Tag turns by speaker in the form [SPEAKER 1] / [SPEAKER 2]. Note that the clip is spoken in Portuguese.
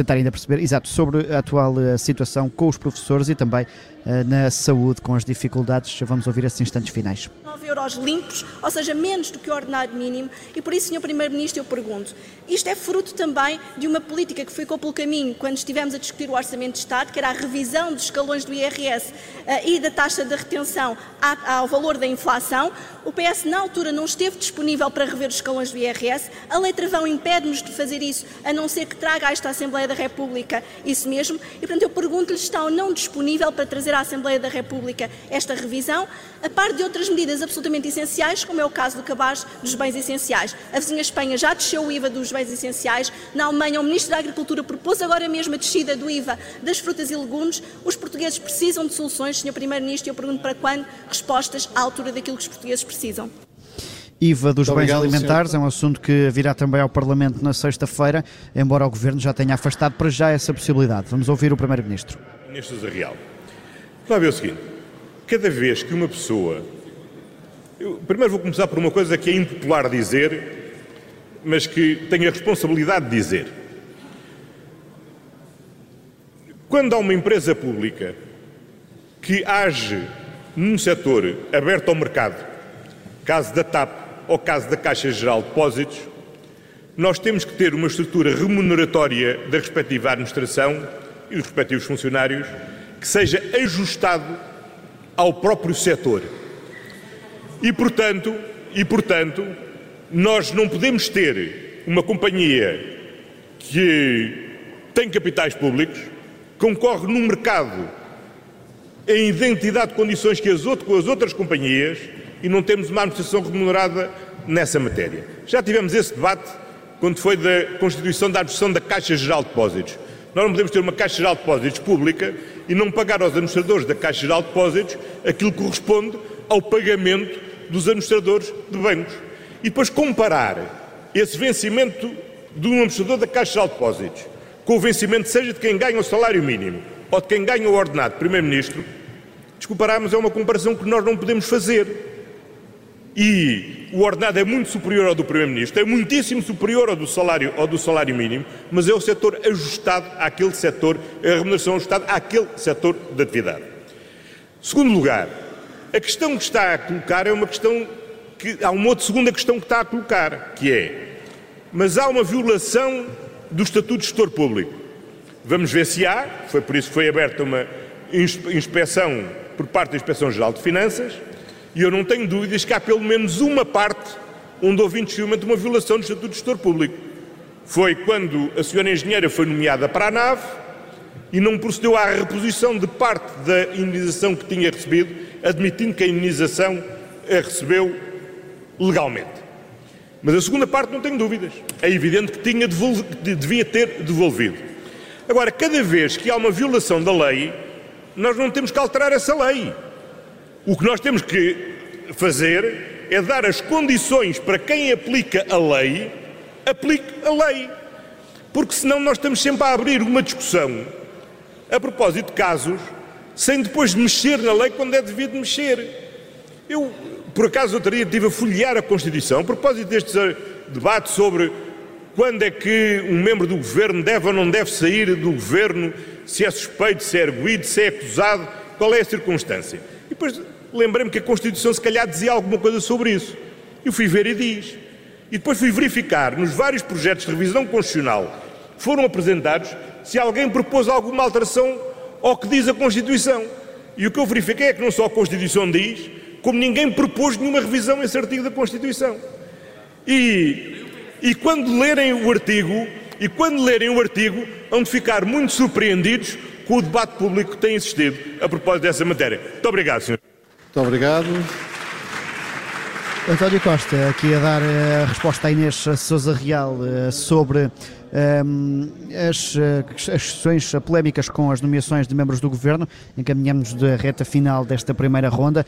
[SPEAKER 1] tentar ainda perceber, exato, sobre a atual uh, situação com os professores e também uh, na saúde, com as dificuldades. Vamos ouvir esses instantes finais.
[SPEAKER 2] 9 euros limpos, ou seja, menos do que o ordenado mínimo, e por isso, Sr. Primeiro-Ministro, eu pergunto: isto é fruto também de uma política que ficou pelo caminho quando estivemos a discutir o Orçamento de Estado, que era a revisão dos escalões do IRS uh, e da taxa de retenção ao valor da inflação. O PS, na altura, não esteve disponível para rever os escalões do IRS. A lei Travão impede-nos de fazer isso, a não ser que traga a esta Assembleia da República isso mesmo. E, portanto, eu pergunto-lhe se está ou não disponível para trazer à Assembleia da República esta revisão, a par de outras medidas absolutamente essenciais, como é o caso do cabaz dos bens essenciais. A vizinha Espanha já desceu o IVA dos bens essenciais. Na Alemanha, o Ministro da Agricultura propôs agora mesmo a descida do IVA das frutas e legumes. Os portugueses precisam de soluções, Sr. Primeiro-Ministro, eu pergunto para quando respostas à altura daquilo que os portugueses precisam.
[SPEAKER 1] IVA dos bens alimentares senhor. é um assunto que virá também ao Parlamento na sexta-feira, embora o Governo já tenha afastado para já essa possibilidade. Vamos ouvir o Primeiro-Ministro.
[SPEAKER 3] Ministro da Real, lá ver o seguinte, cada vez que uma pessoa... Eu, primeiro vou começar por uma coisa que é impopular dizer, mas que tenho a responsabilidade de dizer. Quando há uma empresa pública que age num setor aberto ao mercado, caso da TAP ou caso da Caixa Geral de Depósitos, nós temos que ter uma estrutura remuneratória da respectiva administração e dos respectivos funcionários que seja ajustado ao próprio setor. E portanto, e portanto, nós não podemos ter uma companhia que tem capitais públicos, concorre num mercado em identidade de condições que as, outro, as outras companhias e não temos uma administração remunerada nessa matéria. Já tivemos esse debate quando foi da constituição da administração da Caixa Geral de Depósitos. Nós não podemos ter uma Caixa Geral de Depósitos pública e não pagar aos administradores da Caixa Geral de Depósitos aquilo que corresponde ao pagamento dos administradores de bancos. E depois comparar esse vencimento de um administrador da Caixa Geral de Depósitos com o vencimento seja de quem ganha o salário mínimo ou de quem ganha o ordenado de Primeiro-Ministro, desculpará-nos, é uma comparação que nós não podemos fazer e o ordenado é muito superior ao do Primeiro-Ministro, é muitíssimo superior ao do, salário, ao do salário mínimo, mas é o setor ajustado àquele setor, a remuneração ajustada àquele setor de atividade. Segundo lugar, a questão que está a colocar é uma questão que há uma outra segunda questão que está a colocar, que é, mas há uma violação do Estatuto de Gestor Público. Vamos ver se há, foi por isso que foi aberta uma inspeção por parte da Inspeção Geral de Finanças, e eu não tenho dúvidas que há pelo menos uma parte onde houve indiscutivelmente uma violação do Estatuto de Gestor Público. Foi quando a senhora engenheira foi nomeada para a nave e não procedeu à reposição de parte da indenização que tinha recebido, admitindo que a indenização a recebeu legalmente. Mas a segunda parte não tenho dúvidas. É evidente que tinha devia ter devolvido. Agora, cada vez que há uma violação da lei, nós não temos que alterar essa lei. O que nós temos que fazer é dar as condições para quem aplica a lei, aplique a lei. Porque senão nós estamos sempre a abrir uma discussão a propósito de casos sem depois mexer na lei quando é devido mexer. Eu, por acaso, outro dia estive a folhear a Constituição a propósito deste debate sobre quando é que um membro do governo deve ou não deve sair do governo, se é suspeito, se é arguído, se é acusado, qual é a circunstância. E depois lembrei-me que a Constituição se calhar dizia alguma coisa sobre isso. Eu fui ver e diz. E depois fui verificar nos vários projetos de revisão constitucional que foram apresentados se alguém propôs alguma alteração ao que diz a Constituição. E o que eu verifiquei é que não só a Constituição diz, como ninguém propôs nenhuma revisão a esse artigo da Constituição. E, e quando lerem o artigo, e quando lerem o artigo, vão ficar muito surpreendidos com o debate público que tem existido a propósito dessa matéria. Muito obrigado, senhor.
[SPEAKER 4] Muito obrigado.
[SPEAKER 1] António Costa, aqui a dar eh, a resposta à Inês Souza Real eh, sobre um, ehm, as, eh, as questões polémicas com as nomeações de membros do governo. Encaminhamos da reta final desta primeira ronda.